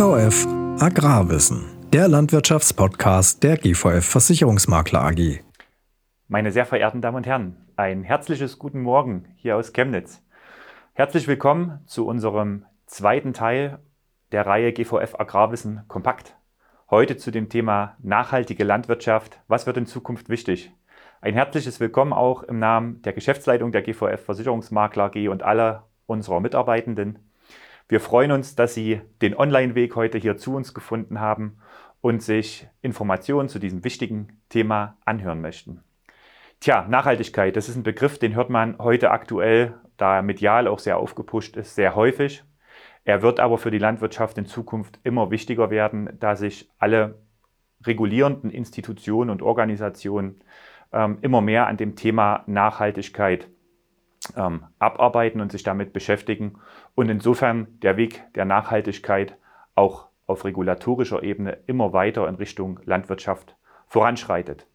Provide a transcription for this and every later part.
GVF Agrarwissen, der Landwirtschaftspodcast der GVF Versicherungsmakler AG. Meine sehr verehrten Damen und Herren, ein herzliches Guten Morgen hier aus Chemnitz. Herzlich willkommen zu unserem zweiten Teil der Reihe GVF Agrarwissen Kompakt. Heute zu dem Thema nachhaltige Landwirtschaft. Was wird in Zukunft wichtig? Ein herzliches Willkommen auch im Namen der Geschäftsleitung der GVF Versicherungsmakler AG und aller unserer Mitarbeitenden. Wir freuen uns, dass Sie den Online-Weg heute hier zu uns gefunden haben und sich Informationen zu diesem wichtigen Thema anhören möchten. Tja, Nachhaltigkeit, das ist ein Begriff, den hört man heute aktuell, da er medial auch sehr aufgepusht ist, sehr häufig. Er wird aber für die Landwirtschaft in Zukunft immer wichtiger werden, da sich alle regulierenden Institutionen und Organisationen ähm, immer mehr an dem Thema Nachhaltigkeit ähm, abarbeiten und sich damit beschäftigen und insofern der Weg der Nachhaltigkeit auch auf regulatorischer Ebene immer weiter in Richtung Landwirtschaft voranschreitet.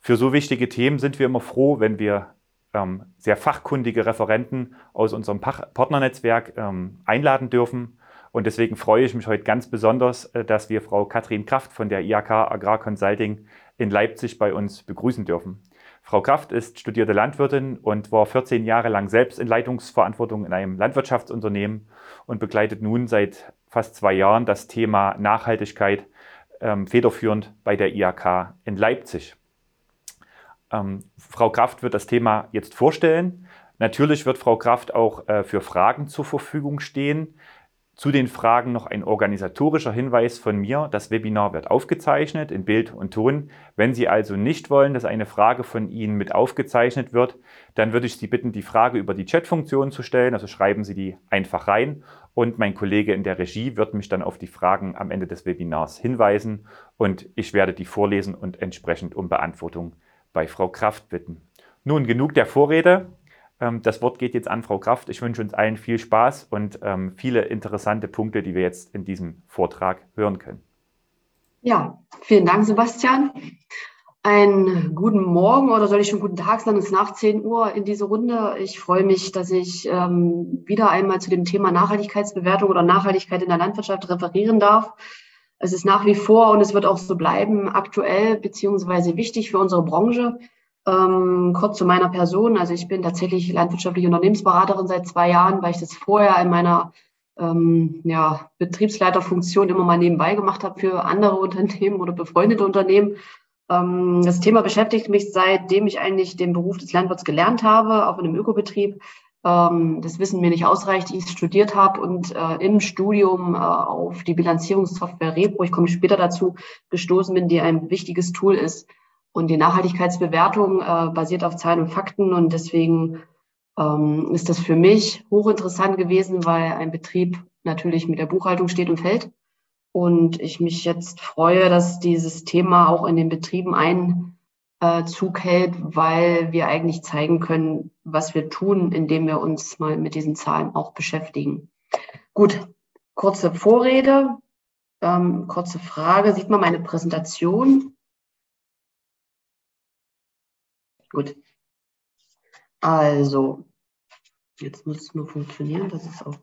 Für so wichtige Themen sind wir immer froh, wenn wir ähm, sehr fachkundige Referenten aus unserem Partnernetzwerk ähm, einladen dürfen. Und deswegen freue ich mich heute ganz besonders, äh, dass wir Frau Katrin Kraft von der IAK Agrar Consulting in Leipzig bei uns begrüßen dürfen. Frau Kraft ist studierte Landwirtin und war 14 Jahre lang selbst in Leitungsverantwortung in einem Landwirtschaftsunternehmen und begleitet nun seit fast zwei Jahren das Thema Nachhaltigkeit ähm, federführend bei der IAK in Leipzig. Ähm, Frau Kraft wird das Thema jetzt vorstellen. Natürlich wird Frau Kraft auch äh, für Fragen zur Verfügung stehen. Zu den Fragen noch ein organisatorischer Hinweis von mir. Das Webinar wird aufgezeichnet in Bild und Ton. Wenn Sie also nicht wollen, dass eine Frage von Ihnen mit aufgezeichnet wird, dann würde ich Sie bitten, die Frage über die Chatfunktion zu stellen. Also schreiben Sie die einfach rein und mein Kollege in der Regie wird mich dann auf die Fragen am Ende des Webinars hinweisen und ich werde die vorlesen und entsprechend um Beantwortung bei Frau Kraft bitten. Nun genug der Vorrede. Ähm, das Wort geht jetzt an Frau Kraft. Ich wünsche uns allen viel Spaß und ähm, viele interessante Punkte, die wir jetzt in diesem Vortrag hören können. Ja, vielen Dank, Sebastian. Einen guten Morgen oder soll ich schon guten Tag sagen? Es ist nach 10 Uhr in diese Runde. Ich freue mich, dass ich ähm, wieder einmal zu dem Thema Nachhaltigkeitsbewertung oder Nachhaltigkeit in der Landwirtschaft referieren darf. Es ist nach wie vor und es wird auch so bleiben aktuell beziehungsweise wichtig für unsere Branche. Ähm, kurz zu meiner Person. Also ich bin tatsächlich landwirtschaftliche Unternehmensberaterin seit zwei Jahren, weil ich das vorher in meiner ähm, ja, Betriebsleiterfunktion immer mal nebenbei gemacht habe für andere Unternehmen oder befreundete Unternehmen. Ähm, das Thema beschäftigt mich seitdem ich eigentlich den Beruf des Landwirts gelernt habe, auch in einem Ökobetrieb. Ähm, das Wissen mir nicht ausreicht, ich studiert habe und äh, im Studium äh, auf die Bilanzierungssoftware Repro, ich komme später dazu, gestoßen bin, die ein wichtiges Tool ist, und die Nachhaltigkeitsbewertung äh, basiert auf Zahlen und Fakten und deswegen ähm, ist das für mich hochinteressant gewesen, weil ein Betrieb natürlich mit der Buchhaltung steht und fällt. Und ich mich jetzt freue, dass dieses Thema auch in den Betrieben Einzug äh, hält, weil wir eigentlich zeigen können, was wir tun, indem wir uns mal mit diesen Zahlen auch beschäftigen. Gut, kurze Vorrede, ähm, kurze Frage. Sieht man meine Präsentation? Gut. Also, jetzt muss es nur funktionieren. Das ist auch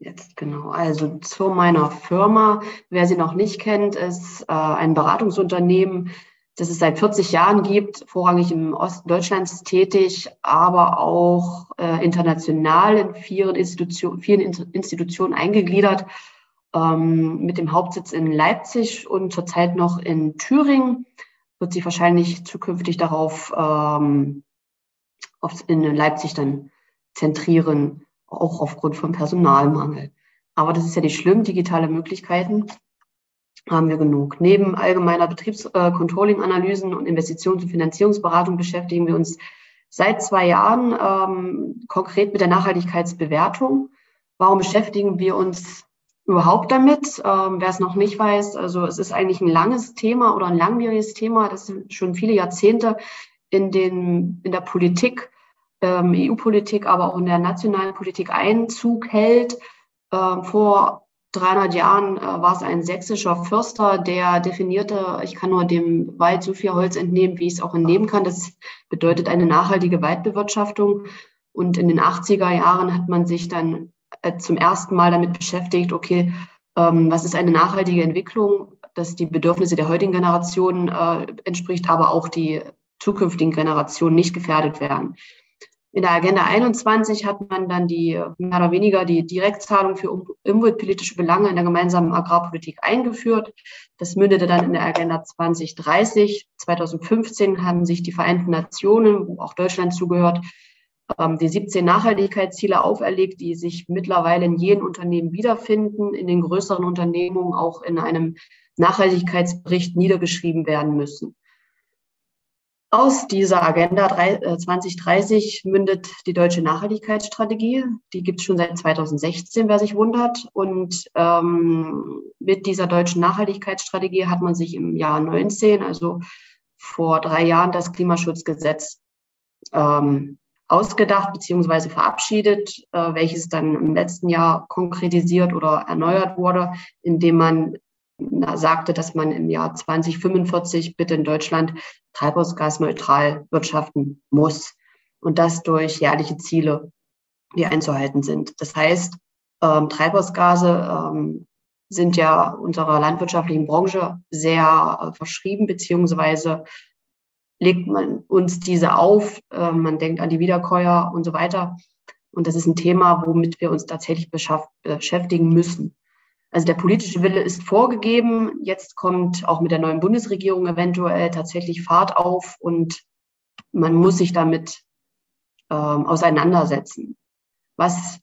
jetzt genau. Also zu meiner Firma. Wer sie noch nicht kennt, ist äh, ein Beratungsunternehmen, das es seit 40 Jahren gibt, vorrangig im Osten Deutschlands tätig, aber auch äh, international in vielen, Institution, vielen Institutionen eingegliedert, ähm, mit dem Hauptsitz in Leipzig und zurzeit noch in Thüringen wird sich wahrscheinlich zukünftig darauf ähm, in Leipzig dann zentrieren, auch aufgrund von Personalmangel. Aber das ist ja nicht schlimm, digitale Möglichkeiten haben wir genug. Neben allgemeiner Betriebscontrolling-Analysen äh, und Investitions- und Finanzierungsberatung beschäftigen wir uns seit zwei Jahren ähm, konkret mit der Nachhaltigkeitsbewertung. Warum beschäftigen wir uns überhaupt damit. Ähm, wer es noch nicht weiß, also es ist eigentlich ein langes Thema oder ein langwieriges Thema, das schon viele Jahrzehnte in, den, in der Politik, ähm, EU-Politik, aber auch in der nationalen Politik Einzug hält. Ähm, vor 300 Jahren äh, war es ein sächsischer Förster, der definierte, ich kann nur dem Wald so viel Holz entnehmen, wie ich es auch entnehmen kann. Das bedeutet eine nachhaltige Waldbewirtschaftung. Und in den 80er Jahren hat man sich dann zum ersten Mal damit beschäftigt, okay, Ähm, was ist eine nachhaltige Entwicklung, dass die Bedürfnisse der heutigen Generation äh, entspricht, aber auch die zukünftigen Generationen nicht gefährdet werden. In der Agenda 21 hat man dann die mehr oder weniger die Direktzahlung für umweltpolitische Belange in der gemeinsamen Agrarpolitik eingeführt. Das mündete dann in der Agenda 2030. 2015 haben sich die Vereinten Nationen, wo auch Deutschland zugehört, die 17 Nachhaltigkeitsziele auferlegt, die sich mittlerweile in jedem Unternehmen wiederfinden, in den größeren Unternehmungen auch in einem Nachhaltigkeitsbericht niedergeschrieben werden müssen. Aus dieser Agenda 2030 äh, mündet die deutsche Nachhaltigkeitsstrategie. Die gibt es schon seit 2016, wer sich wundert. Und ähm, mit dieser deutschen Nachhaltigkeitsstrategie hat man sich im Jahr 19, also vor drei Jahren, das Klimaschutzgesetz ähm, ausgedacht bzw. verabschiedet, äh, welches dann im letzten Jahr konkretisiert oder erneuert wurde, indem man sagte, dass man im Jahr 2045 bitte in Deutschland treibhausgasneutral wirtschaften muss und das durch jährliche Ziele, die einzuhalten sind. Das heißt, ähm, Treibhausgase ähm, sind ja unserer landwirtschaftlichen Branche sehr äh, verschrieben, beziehungsweise legt man uns diese auf, äh, man denkt an die Wiederkäuer und so weiter. Und das ist ein Thema, womit wir uns tatsächlich beschäftigen müssen. Also der politische Wille ist vorgegeben. Jetzt kommt auch mit der neuen Bundesregierung eventuell tatsächlich Fahrt auf und man muss sich damit ähm, auseinandersetzen. Was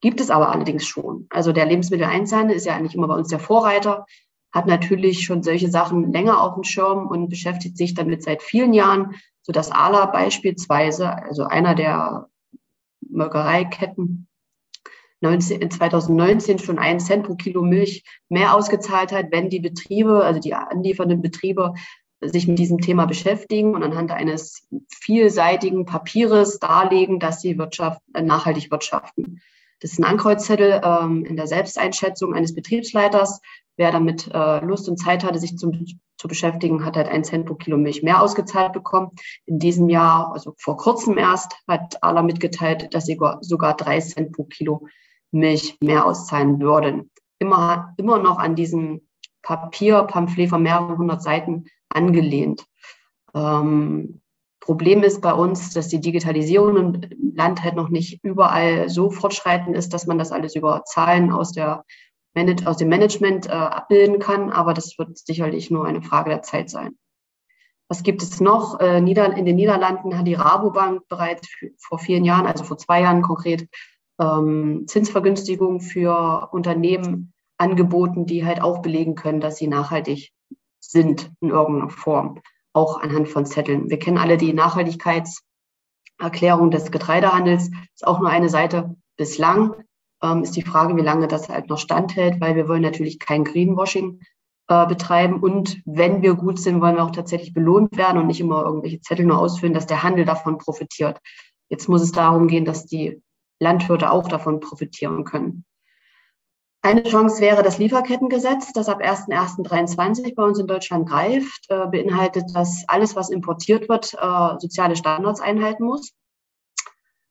gibt es aber allerdings schon? Also der Lebensmitteleinzelhandel ist ja eigentlich immer bei uns der Vorreiter, hat natürlich schon solche Sachen länger auf dem Schirm und beschäftigt sich damit seit vielen Jahren, so dass Ala beispielsweise, also einer der Molkereiketten, 19, 2019 schon einen Cent pro Kilo Milch mehr ausgezahlt hat, wenn die Betriebe, also die anliefernden Betriebe, sich mit diesem Thema beschäftigen und anhand eines vielseitigen Papieres darlegen, dass sie Wirtschaft, äh, nachhaltig wirtschaften. Das ist ein Ankreuzzettel ähm, in der Selbsteinschätzung eines Betriebsleiters. Wer damit äh, Lust und Zeit hatte, sich zum, zu beschäftigen, hat halt einen Cent pro Kilo Milch mehr ausgezahlt bekommen. In diesem Jahr, also vor kurzem erst, hat Ala mitgeteilt, dass sie sogar drei Cent pro Kilo Milch mehr auszahlen würden. Immer, immer noch an diesem Papierpamphlet von mehreren hundert Seiten angelehnt. Ähm, Problem ist bei uns, dass die Digitalisierung im Land halt noch nicht überall so fortschreitend ist, dass man das alles über Zahlen aus, der, aus dem Management äh, abbilden kann. Aber das wird sicherlich nur eine Frage der Zeit sein. Was gibt es noch? Äh, in den Niederlanden hat die Rabobank bereits vor vielen Jahren, also vor zwei Jahren konkret, ähm, Zinsvergünstigung für Unternehmen angeboten, die halt auch belegen können, dass sie nachhaltig sind in irgendeiner Form, auch anhand von Zetteln. Wir kennen alle die Nachhaltigkeitserklärung des Getreidehandels, ist auch nur eine Seite. Bislang ähm, ist die Frage, wie lange das halt noch standhält, weil wir wollen natürlich kein Greenwashing äh, betreiben. Und wenn wir gut sind, wollen wir auch tatsächlich belohnt werden und nicht immer irgendwelche Zettel nur ausfüllen, dass der Handel davon profitiert. Jetzt muss es darum gehen, dass die Landwirte auch davon profitieren können. Eine Chance wäre das Lieferkettengesetz, das ab 1.1.23 bei uns in Deutschland greift, äh, beinhaltet, dass alles, was importiert wird, äh, soziale Standards einhalten muss.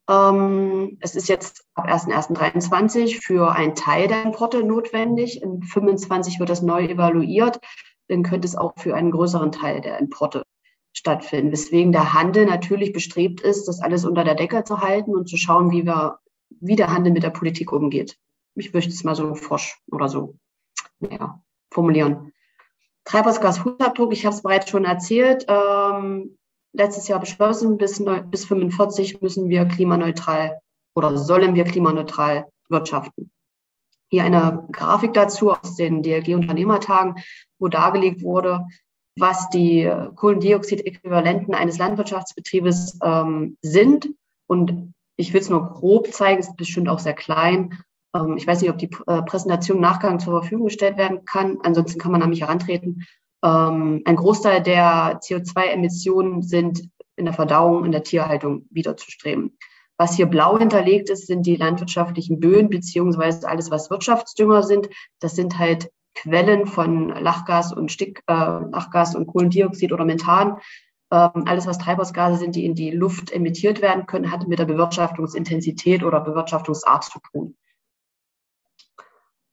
Ähm, es ist jetzt ab 1.1.23 für einen Teil der Importe notwendig. In 25 wird das neu evaluiert. Dann könnte es auch für einen größeren Teil der Importe stattfinden. Weswegen der Handel natürlich bestrebt ist, das alles unter der Decke zu halten und zu schauen, wie wir, wie der Handel mit der Politik umgeht. Ich möchte es mal so forsch oder so ja, formulieren. Treibhausgasfußabdruck, ich habe es bereits schon erzählt, ähm, letztes Jahr beschlossen, bis, bis 45 müssen wir klimaneutral oder sollen wir klimaneutral wirtschaften. Hier eine Grafik dazu aus den DLG-Unternehmertagen, wo dargelegt wurde, was die Kohlendioxidäquivalenten eines Landwirtschaftsbetriebes ähm, sind. Und ich will es nur grob zeigen, es ist bestimmt auch sehr klein. Ähm, ich weiß nicht, ob die äh, Präsentation im Nachgang zur Verfügung gestellt werden kann. Ansonsten kann man an mich herantreten. Ähm, ein Großteil der CO2-Emissionen sind in der Verdauung, in der Tierhaltung wiederzustreben. Was hier blau hinterlegt ist, sind die landwirtschaftlichen Böden beziehungsweise alles, was Wirtschaftsdünger sind. Das sind halt Quellen von Lachgas und Stick, äh, Lachgas und Kohlendioxid oder Methan. Ähm, alles, was Treibhausgase sind, die in die Luft emittiert werden können, hat mit der Bewirtschaftungsintensität oder Bewirtschaftungsart zu tun.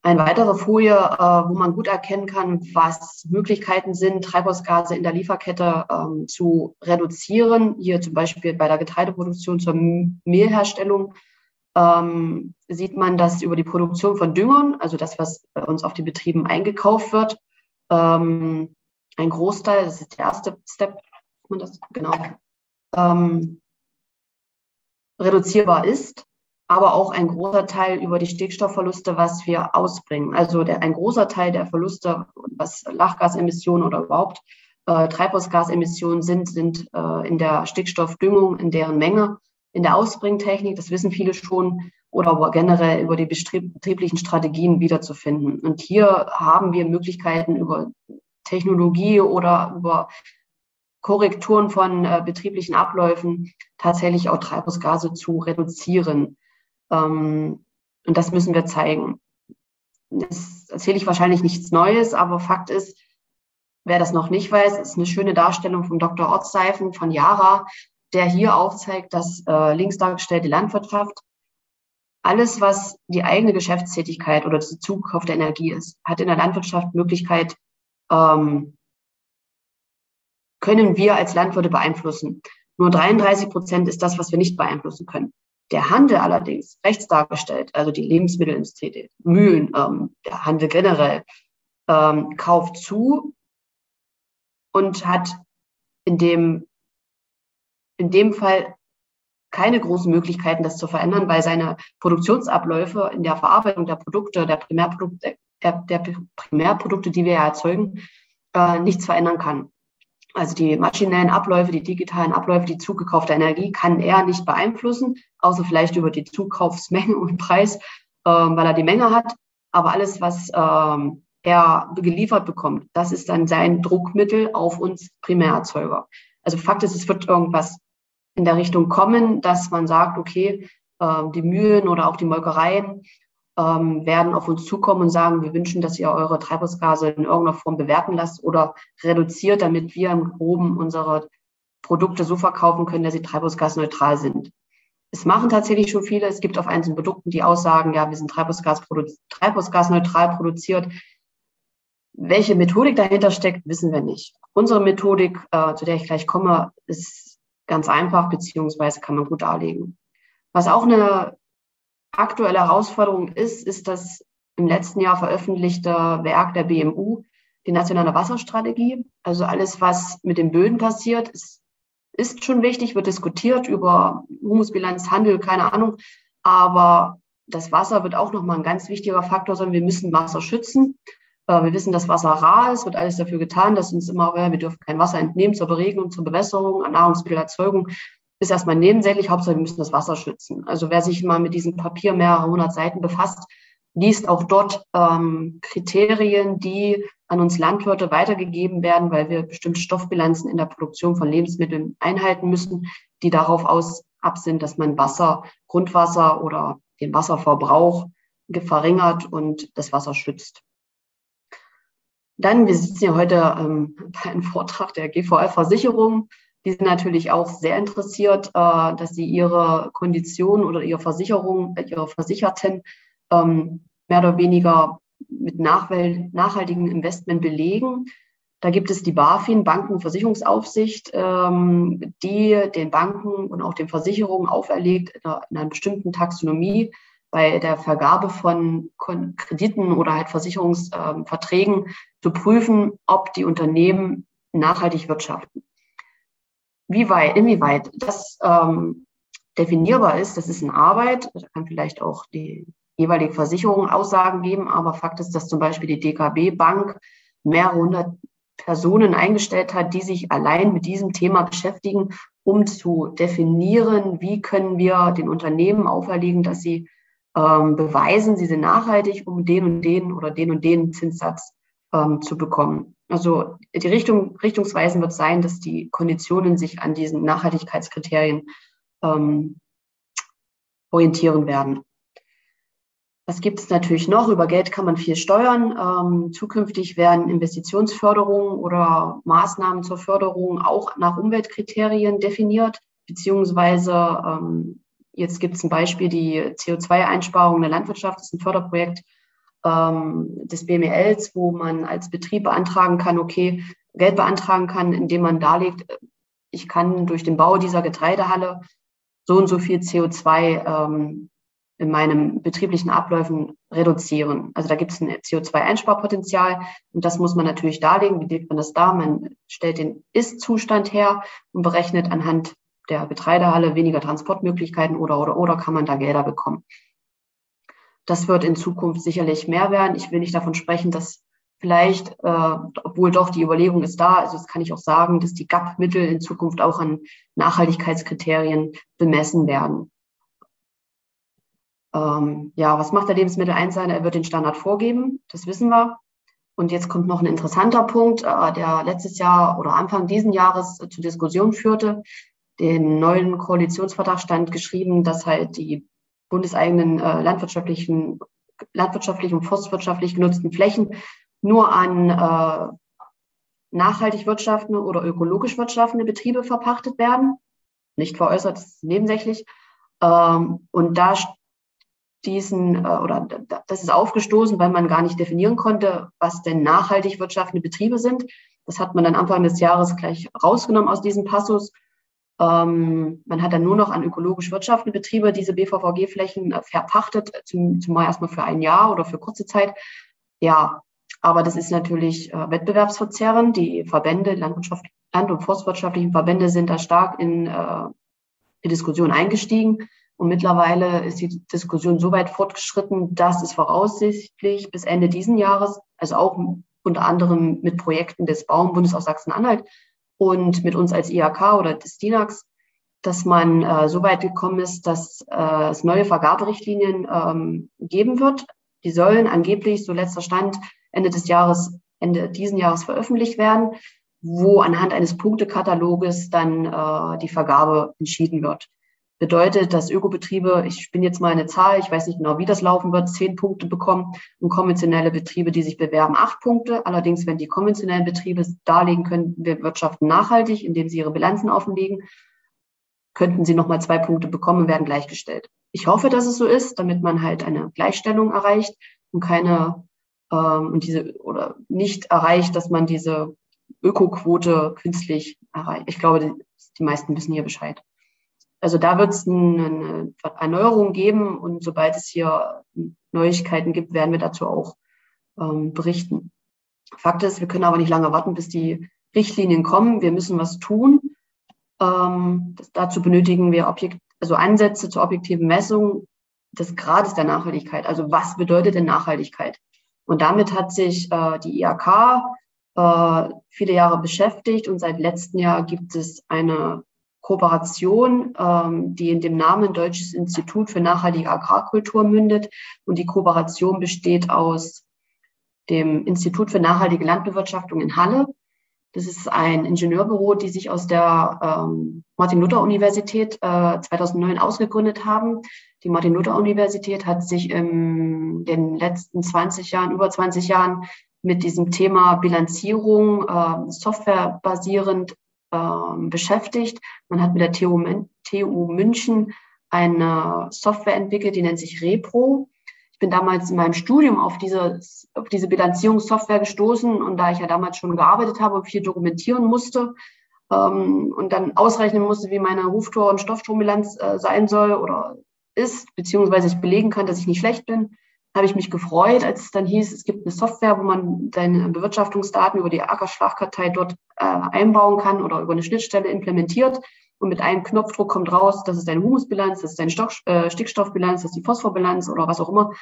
Eine weitere Folie, äh, wo man gut erkennen kann, was Möglichkeiten sind, Treibhausgase in der Lieferkette ähm, zu reduzieren. Hier zum Beispiel bei der Getreideproduktion zur Mehlherstellung ähm, sieht man, dass über die Produktion von Düngern, also das, was bei uns auf die Betrieben eingekauft wird, ähm, ein Großteil, das ist der erste Step, man das genau, reduzierbar ist aber auch ein großer Teil über die Stickstoffverluste, was wir ausbringen. Also der, ein großer Teil der Verluste, was Lachgasemissionen oder überhaupt äh, Treibhausgasemissionen sind, sind äh, in der Stickstoffdüngung, in deren Menge, in der Ausbringtechnik, das wissen viele schon, oder aber generell über die betrieblichen Strategien wiederzufinden. Und hier haben wir Möglichkeiten über Technologie oder über Korrekturen von äh, betrieblichen Abläufen tatsächlich auch Treibhausgase zu reduzieren. Ähm, und das müssen wir zeigen. Das erzähle ich wahrscheinlich nichts Neues, aber Fakt ist, wer das noch nicht weiß, ist eine schöne Darstellung vom Dr. Ortsseifen von Yara, der hier aufzeigt, dass äh, links dargestellte Landwirtschaft alles, was die eigene Geschäftstätigkeit oder die Zukauf der Energie ist, hat in der Landwirtschaft Möglichkeit, ähm, können wir als Landwirte beeinflussen. Nur 33 Prozent ist das, was wir nicht beeinflussen können. Der Handel allerdings, rechts dargestellt, also die Lebensmittelindustrie, die Mühlen, ähm, der Handel generell, ähm, kauft zu und hat in dem, in dem Fall keine großen Möglichkeiten, das zu verändern, weil seine Produktionsabläufe in der Verarbeitung der Produkte, der Primärprodukte, der, der Primärprodukte, die wir ja erzeugen, äh, nichts verändern kann. Also die maschinellen Abläufe, die digitalen Abläufe, die zugekaufte Energie kann er nicht beeinflussen, außer vielleicht über die Zukaufsmenge und Preis, ähm, weil er die Menge hat. Aber alles, was ähm, er geliefert bekommt, das ist dann sein Druckmittel auf uns Primärerzeuger. Also Fakt ist, es wird irgendwas in der Richtung kommen, dass man sagt, okay, äh, die Mühlen oder auch die Molkereien ähm, werden auf uns zukommen und sagen, wir wünschen, dass ihr eure Treibhausgase in irgendeiner Form bewerten lasst oder reduziert, damit wir im Groben unsere Produkte so verkaufen können, dass sie treibhausgasneutral sind. Es machen tatsächlich schon viele. Es gibt auf einzelnen Produkten die Aussagen, ja, wir sind Treibhausgas produ treibhausgasneutral produziert. Welche Methodik dahinter steckt, wissen wir nicht. Unsere Methodik, äh, zu der ich gleich komme, ist ganz einfach, beziehungsweise kann man gut darlegen. Was auch eine aktuelle Herausforderung ist, ist das im letzten Jahr veröffentlichte Werk der BMU, die nationale Wasserstrategie. Also alles, was mit den Böden passiert, ist, ist schon wichtig, wird diskutiert über Humusbilanz, Handel, keine Ahnung. Aber das Wasser wird auch nochmal ein ganz wichtiger Faktor sein. Wir müssen Wasser schützen. Äh, wir wissen, dass Wasser rar ist, wird alles dafür getan, dass uns immer, wir dürfen kein Wasser entnehmen zur Beregnung, zur Bewässerung, an Nahrungsmittelerzeugung ist erstmal nebensächlich. Hauptsache, wir müssen das Wasser schützen. Also wer sich mal mit diesem Papier mehrere hundert Seiten befasst, liest auch dort ähm, Kriterien, die an uns Landwirte weitergegeben werden, weil wir bestimmte Stoffbilanzen in der Produktion von Lebensmitteln einhalten müssen, die darauf aus ab sind, dass man Wasser, Grundwasser oder den Wasserverbrauch verringert und das Wasser schützt. Dann, wir sitzen ja heute ähm, bei einem Vortrag der GVL-Versicherung. Die sind natürlich auch sehr interessiert, äh, dass sie ihre Konditionen oder ihre Versicherung, äh, ihre Versicherten ähm, mehr oder weniger mit nachhaltigem Investment belegen. Da gibt es die BaFin, Banken- und Versicherungsaufsicht, ähm, die den Banken und auch den Versicherungen auferlegt, in einer, bestimmten Taxonomie bei der Vergabe von Krediten oder halt Versicherungsverträgen ähm, zu prüfen, ob die Unternehmen nachhaltig wirtschaften. Wie weit, inwieweit das ähm, definierbar ist, das ist eine Arbeit. Da kann vielleicht auch die jeweilige Versicherung Aussagen geben, aber Fakt ist, dass zum Beispiel die DKB Bank mehrere hundert Personen eingestellt hat, die sich allein mit diesem Thema beschäftigen, um zu definieren, wie können wir den Unternehmen auferlegen, dass sie ähm, beweisen, sie sind nachhaltig, um den und den oder den und den Zinssatz ähm, zu bekommen. Also die Richtung, richtungsweisen wird sein, dass die Konditionen sich an diesen Nachhaltigkeitskriterien ähm, orientieren werden. Was gibt es natürlich noch? Über Geld kann man viel steuern. Ähm, zukünftig werden Investitionsförderungen oder Maßnahmen zur Förderung auch nach Umweltkriterien definiert, beziehungsweise ähm, jetzt gibt es ein Beispiel, die CO2-Einsparung in der Landwirtschaft das ist ein Förderprojekt, ähm, des BMELs, wo man als Betrieb beantragen kann, okay, Geld beantragen kann, indem man darlegt, ich kann durch den Bau dieser Getreidehalle so und so viel CO2 ähm, in meinem betrieblichen Abläufen reduzieren. Also da gibt es ein CO2-Einsparpotenzial und das muss man natürlich darlegen. Wie legt man das dar? Man stellt den Ist-Zustand her und berechnet anhand der Getreidehalle weniger Transportmöglichkeiten oder oder oder kann man da Gelder bekommen. Das wird in Zukunft sicherlich mehr werden. Ich will nicht davon sprechen, dass vielleicht, äh, obwohl doch die Überlegung ist da, also das kann ich auch sagen, dass die GAP-Mittel in Zukunft auch an Nachhaltigkeitskriterien bemessen werden. Ähm, ja, was macht der Lebensmitteleinzelhandel? Er wird den Standard vorgeben, das wissen wir. Und jetzt kommt noch ein interessanter Punkt, äh, der letztes Jahr oder Anfang diesen Jahres äh, zur Diskussion führte. Den neuen Koalitionsvertrag stand geschrieben, dass halt die bundeseigenen äh, landwirtschaftlichen, landwirtschaftlich und forstwirtschaftlich genutzten Flächen nur an äh, nachhaltig wirtschaftende oder ökologisch wirtschaftende Betriebe verpachtet werden. Nicht veräußert, das ist nebensächlich. Ähm, und da diesen äh, oder das ist aufgestoßen, weil man gar nicht definieren konnte, was denn nachhaltig wirtschaftende Betriebe sind. Das hat man dann Anfang des Jahres gleich rausgenommen aus diesem Passus. Ähm, man hat dann nur noch an ökologisch wirtschaftende Betriebe diese BVVG-Flächen äh, verpachtet, zum, zumal erstmal für ein Jahr oder für kurze Zeit. Ja, aber das ist natürlich äh, wettbewerbsverzerrend. Die Verbände, Landwirtschaft, Land- und Forstwirtschaftlichen Verbände sind da stark in äh, die Diskussion eingestiegen. Und mittlerweile ist die Diskussion so weit fortgeschritten, dass es voraussichtlich bis Ende diesen Jahres, also auch unter anderem mit Projekten des Bauernbundes aus Sachsen-Anhalt und mit uns als IHK oder des DINAX, dass man äh, so weit gekommen ist, dass äh, es neue Vergaberichtlinien ähm, geben wird. Die sollen angeblich, so letzter Stand, Ende des Jahres, Ende diesen Jahres veröffentlicht werden, wo anhand eines Punktekataloges dann äh, die Vergabe entschieden wird bedeutet, dass Ökobetriebe, ich bin jetzt mal eine Zahl, ich weiß nicht genau, wie das laufen wird, zehn Punkte bekommen und konventionelle Betriebe, die sich bewerben, acht Punkte. Allerdings, wenn die konventionellen Betriebe darlegen können, wir wirtschaften nachhaltig, indem sie ihre Bilanzen offenlegen, könnten sie nochmal zwei Punkte bekommen und werden gleichgestellt. Ich hoffe, dass es so ist, damit man halt eine Gleichstellung erreicht und keine ähm, und diese oder nicht erreicht, dass man diese Ökoquote künstlich erreicht. Ich glaube, die, die meisten wissen hier Bescheid. Also da wird es eine Erneuerung geben und sobald es hier Neuigkeiten gibt, werden wir dazu auch ähm, berichten. Fakt ist, wir können aber nicht lange warten, bis die Richtlinien kommen. Wir müssen was tun. Ähm, das, dazu benötigen wir Objekt, also Ansätze zur objektiven Messung des Grades der Nachhaltigkeit. Also was bedeutet denn Nachhaltigkeit? Und damit hat sich äh, die IAK äh, viele Jahre beschäftigt und seit letztem Jahr gibt es eine Kooperation, ähm, die in dem Namen Deutsches Institut für nachhaltige Agrarkultur mündet. Und die Kooperation besteht aus dem Institut für nachhaltige Landbewirtschaftung in Halle. Das ist ein Ingenieurbüro, die sich aus der ähm, Martin-Luther-Universität äh, 2009 ausgegründet haben. Die Martin-Luther-Universität hat sich in den letzten 20 Jahren, über 20 Jahren mit diesem Thema Bilanzierung äh, softwarebasierend ähm, beschäftigt. Man hat mit der TU, TU München eine Software entwickelt, die nennt sich Repro. Ich bin damals in meinem Studium auf diese, auf diese Bilanzierungssoftware gestoßen und da ich ja damals schon gearbeitet habe und viel dokumentieren musste ähm, und dann ausrechnen musste, wie meine Ruftor- und Stoffstrombilanz äh, sein soll oder ist, beziehungsweise ich belegen kann, dass ich nicht schlecht bin, habe ich mich gefreut, als es dann hieß, es gibt eine Software, wo man seine Bewirtschaftungsdaten über die Ackerschlagkartei dort äh, einbauen kann oder über eine Schnittstelle implementiert. Und mit einem Knopfdruck kommt raus, das ist deine Humusbilanz, das ist deine Stock, äh, Stickstoffbilanz, das ist die Phosphorbilanz oder was auch immer.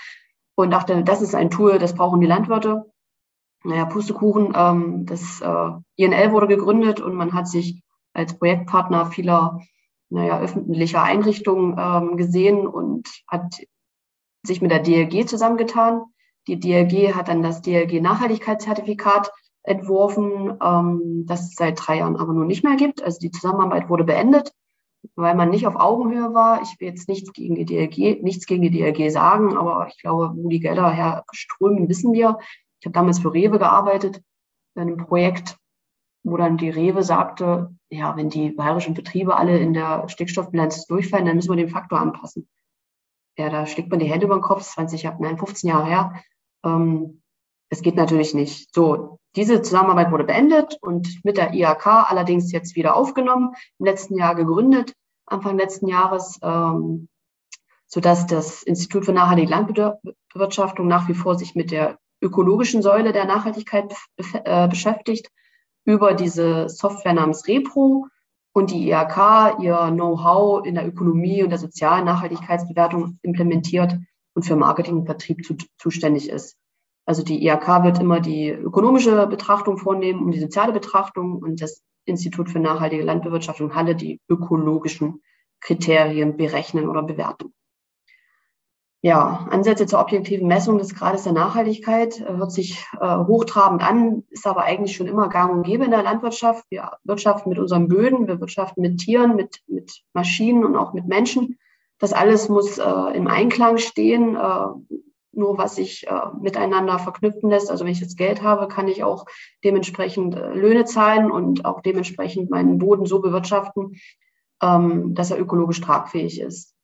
Und dachte, das ist ein Tool, das brauchen die Landwirte. Naja, Pustekuchen, ähm, das äh, INL wurde gegründet und man hat sich als Projektpartner vieler naja, öffentlicher Einrichtungen ähm, gesehen und hat sich mit der DLG zusammengetan. Die DLG hat dann das DLG Nachhaltigkeitszertifikat entworfen, ähm, das es seit drei Jahren aber nun nicht mehr gibt. Also die Zusammenarbeit wurde beendet, weil man nicht auf Augenhöhe war. Ich will jetzt nichts gegen die DLG, nichts gegen die DLG sagen, aber ich glaube, wo die Gelder herströmen, wissen wir. Ich habe damals für Rewe gearbeitet, in einem Projekt, wo dann die Rewe sagte, ja, wenn die bayerischen Betriebe alle in der Stickstoffbilanz durchfallen, dann müssen wir den Faktor anpassen ja, da schlägt man die Hände über den Kopf, 20 Jahre, nein, 15 Jahre her. Ähm, es geht natürlich nicht. So, diese Zusammenarbeit wurde beendet und mit der IHK allerdings jetzt wieder aufgenommen, im letzten Jahr gegründet, Anfang letzten Jahres, ähm, sodass das Institut für nachhaltige Landbewirtschaftung nach wie vor sich mit der ökologischen Säule der Nachhaltigkeit äh, beschäftigt, über diese Software namens Repro und die IHK ihr Know-how in der Ökonomie und der sozialen Nachhaltigkeitsbewertung implementiert und für Marketing und Vertrieb zu, zuständig ist. Also die IHK wird immer die ökonomische Betrachtung vornehmen und die soziale Betrachtung und das Institut für nachhaltige Landbewirtschaftung Halle die ökologischen Kriterien berechnen oder bewerten. Ja, Ansätze zur objektiven Messung des Grades der Nachhaltigkeit äh, hört sich äh, hochtrabend an, ist aber eigentlich schon immer gang und gäbe in der Landwirtschaft. Wir wirtschaften mit unseren Böden, wir wirtschaften mit Tieren, mit, mit Maschinen und auch mit Menschen. Das alles muss äh, im Einklang stehen. Äh, nur was sich äh, miteinander verknüpfen lässt. Also wenn ich jetzt Geld habe, kann ich auch dementsprechend äh, Löhne zahlen und auch dementsprechend meinen Boden so bewirtschaften, ähm, dass er ökologisch tragfähig ist.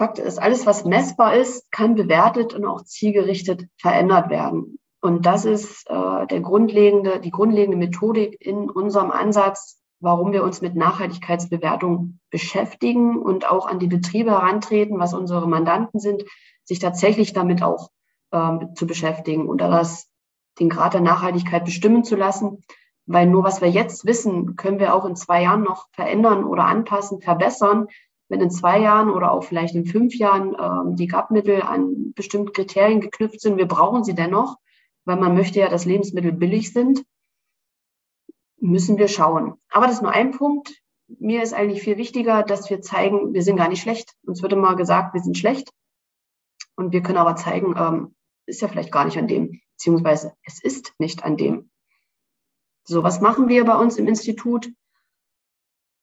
Fakt ist, alles, was messbar ist, kann bewertet und auch zielgerichtet verändert werden. Und das ist äh, der grundlegende, die grundlegende Methodik in unserem Ansatz, warum wir uns mit Nachhaltigkeitsbewertung beschäftigen und auch an die Betriebe herantreten, was unsere Mandanten sind, sich tatsächlich damit auch ähm, zu beschäftigen und das, den Grad der Nachhaltigkeit bestimmen zu lassen. Weil nur was wir jetzt wissen, können wir auch in zwei Jahren noch verändern oder anpassen, verbessern. Wenn in zwei Jahren oder auch vielleicht in fünf Jahren ähm, die GAP-Mittel an bestimmte Kriterien geknüpft sind, wir brauchen sie dennoch, weil man möchte ja, dass Lebensmittel billig sind, müssen wir schauen. Aber das ist nur ein Punkt. Mir ist eigentlich viel wichtiger, dass wir zeigen, wir sind gar nicht schlecht. Uns wird immer gesagt, wir sind schlecht. Und wir können aber zeigen, ähm, ist ja vielleicht gar nicht an dem, beziehungsweise es ist nicht an dem. So, was machen wir bei uns im Institut?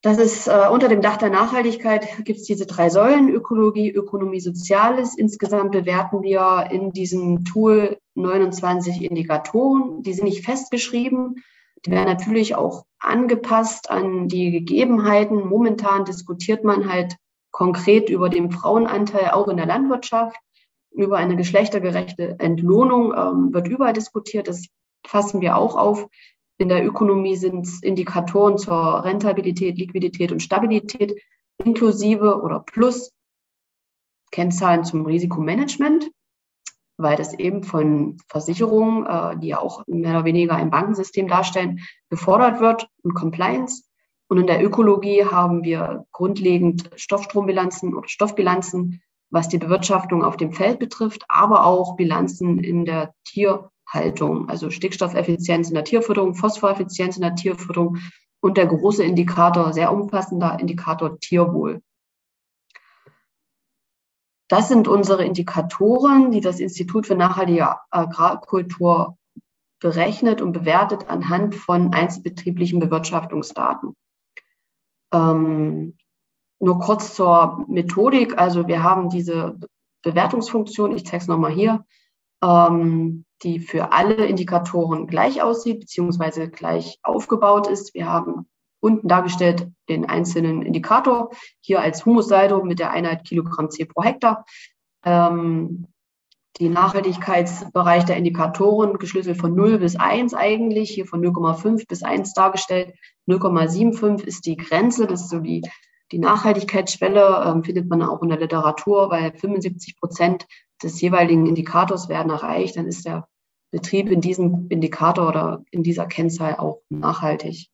Das ist äh, unter dem Dach der Nachhaltigkeit gibt es diese drei Säulen, Ökologie, Ökonomie, Soziales. Insgesamt bewerten wir in diesem Tool 29 Indikatoren. Die sind nicht festgeschrieben. Die werden natürlich auch angepasst an die Gegebenheiten. Momentan diskutiert man halt konkret über den Frauenanteil auch in der Landwirtschaft über eine geschlechtergerechte Entlohnung ähm, wird überall diskutiert. Das fassen wir auch auf. In der Ökonomie sind es Indikatoren zur Rentabilität, Liquidität und Stabilität inklusive oder plus Kennzahlen zum Risikomanagement, weil das eben von Versicherungen, äh, die ja auch mehr oder weniger ein Bankensystem darstellen, gefordert wird und Compliance. Und in der Ökologie haben wir grundlegend Stoffstrombilanzen oder Stoffbilanzen was die Bewirtschaftung auf dem Feld betrifft, aber auch Bilanzen in der Tierhaltung, also Stickstoffeffizienz in der Tierfütterung, Phosphoreffizienz in der Tierfütterung und der große Indikator, sehr umfassender Indikator Tierwohl. Das sind unsere Indikatoren, die das Institut für nachhaltige Agrarkultur berechnet und bewertet anhand von einzelbetrieblichen Bewirtschaftungsdaten. Ähm, nur kurz zur Methodik. Also wir haben diese Bewertungsfunktion, ich zeige es nochmal hier, ähm, die für alle Indikatoren gleich aussieht, beziehungsweise gleich aufgebaut ist. Wir haben unten dargestellt den einzelnen Indikator, hier als Humussaldo mit der Einheit Kilogramm C pro Hektar. Ähm, die Nachhaltigkeitsbereich der Indikatoren geschlüsselt von 0 bis 1 eigentlich, hier von 0,5 bis 1 dargestellt. 0,75 ist die Grenze, das ist so die die Nachhaltigkeitsschwelle ähm, findet man auch in der Literatur, weil 75 Prozent des jeweiligen Indikators werden erreicht, dann ist der Betrieb in diesem Indikator oder in dieser Kennzahl auch nachhaltig.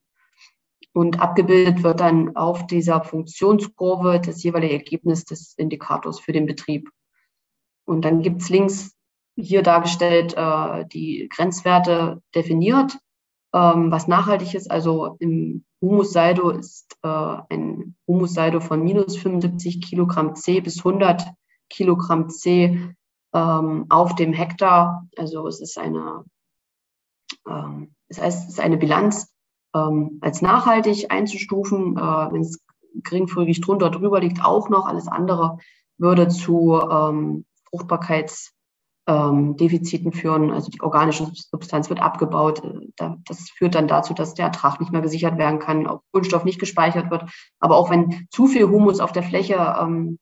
Und abgebildet wird dann auf dieser Funktionskurve das jeweilige Ergebnis des Indikators für den Betrieb. Und dann gibt es links hier dargestellt äh, die Grenzwerte definiert, ähm, was nachhaltig ist. Also im Humussaldo ist äh, ein Humussaldo von minus 75 Kilogramm C bis 100 Kilogramm C ähm, auf dem Hektar. Also es ist eine, ähm, es ist eine Bilanz ähm, als nachhaltig einzustufen. Äh, Wenn es geringfügig drunter drüber liegt, auch noch. Alles andere würde zu ähm, Fruchtbarkeits ähm, führen. Also die organische Substanz wird abgebaut. Das führt dann dazu, dass der Ertrag nicht mehr gesichert werden kann, auch Kohlenstoff nicht gespeichert wird. Aber auch wenn zu viel Humus auf der Fläche ähm,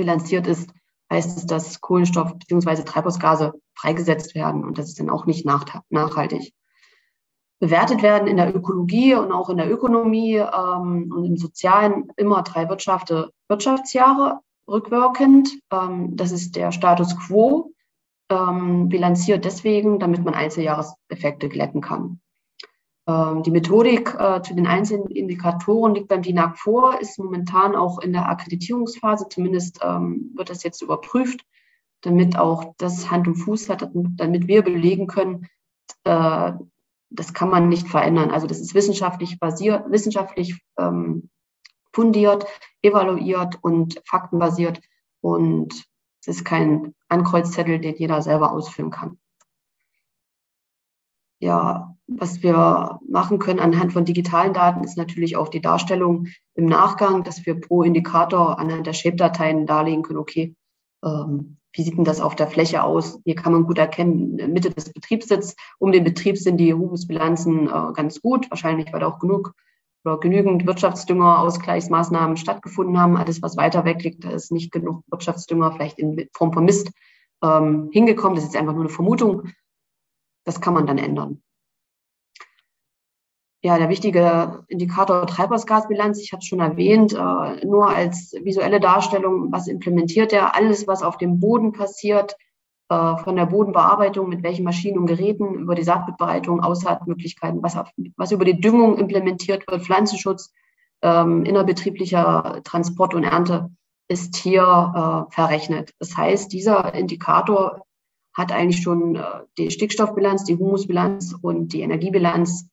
bilanziert ist, heißt es, dass Kohlenstoff bzw. Treibhausgase freigesetzt werden und das ist dann auch nicht nachhaltig. Bewertet werden in der Ökologie und auch in der Ökonomie ähm, und im Sozialen immer drei Wirtschafte, Wirtschaftsjahre rückwirkend. Ähm, das ist der Status quo, ähm, bilanziert deswegen, damit man Einzeljahreseffekte glätten kann. Ähm, die Methodik äh, zu den einzelnen Indikatoren liegt beim DINAG vor, ist momentan auch in der Akkreditierungsphase, zumindest ähm, wird das jetzt überprüft, damit auch das Hand und Fuß hat, damit wir belegen können, äh, das kann man nicht verändern. Also das ist wissenschaftlich basiert, wissenschaftlich ähm, fundiert, evaluiert und faktenbasiert und es ist kein Ankreuzzettel, den jeder selber ausfüllen kann ja, was wir machen können anhand von digitalen Daten, ist natürlich auch die Darstellung im Nachgang, dass wir pro Indikator anhand der Shape-Dateien darlegen können, okay, ähm, wie sieht denn das auf der Fläche aus? Hier kann man gut erkennen, Mitte des Betriebssitzes. Um den Betrieb sind die Humusbilanzen äh, ganz gut, wahrscheinlich, weil auch genug oder genügend Wirtschaftsdünger-Ausgleichsmaßnahmen stattgefunden haben. Alles, was weiter weg liegt, da ist nicht genug Wirtschaftsdünger, vielleicht in Form von Mist, ähm, hingekommen. Das ist jetzt einfach nur eine Vermutung. Das kann man dann ändern. Ja, der wichtige Indikator Treibhausgasbilanz, ich hatte es schon erwähnt, äh, nur als visuelle Darstellung, was implementiert er? Alles, was auf dem Boden passiert, äh, von der Bodenbearbeitung, mit welchen Maschinen und Geräten, über die Saatbearbeitung, Aussaatmöglichkeiten, was, was über die Düngung implementiert wird, Pflanzenschutz, ähm, innerbetrieblicher Transport und Ernte, ist hier äh, verrechnet. Das heißt, dieser Indikator hat eigentlich schon äh, die Stickstoffbilanz, die Humusbilanz und die Energiebilanz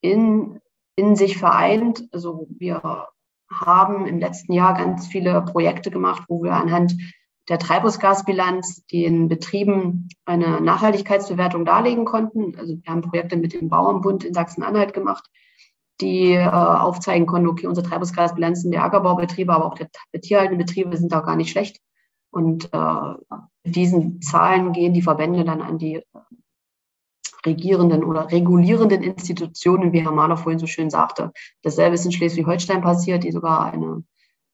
in, in sich vereint. Also wir haben im letzten Jahr ganz viele Projekte gemacht, wo wir anhand der Treibhausgasbilanz den Betrieben eine Nachhaltigkeitsbewertung darlegen konnten. Also wir haben Projekte mit dem Bauernbund in Sachsen-Anhalt gemacht, die äh, aufzeigen konnten, okay, unsere Treibhausgasbilanzen der Ackerbaubetriebe, aber auch der, der tierhaltenden Betriebe sind da gar nicht schlecht. Und äh, mit diesen Zahlen gehen die Verbände dann an die regierenden oder regulierenden Institutionen, wie Herr Mahler vorhin so schön sagte. Dasselbe ist in Schleswig-Holstein passiert, die sogar eine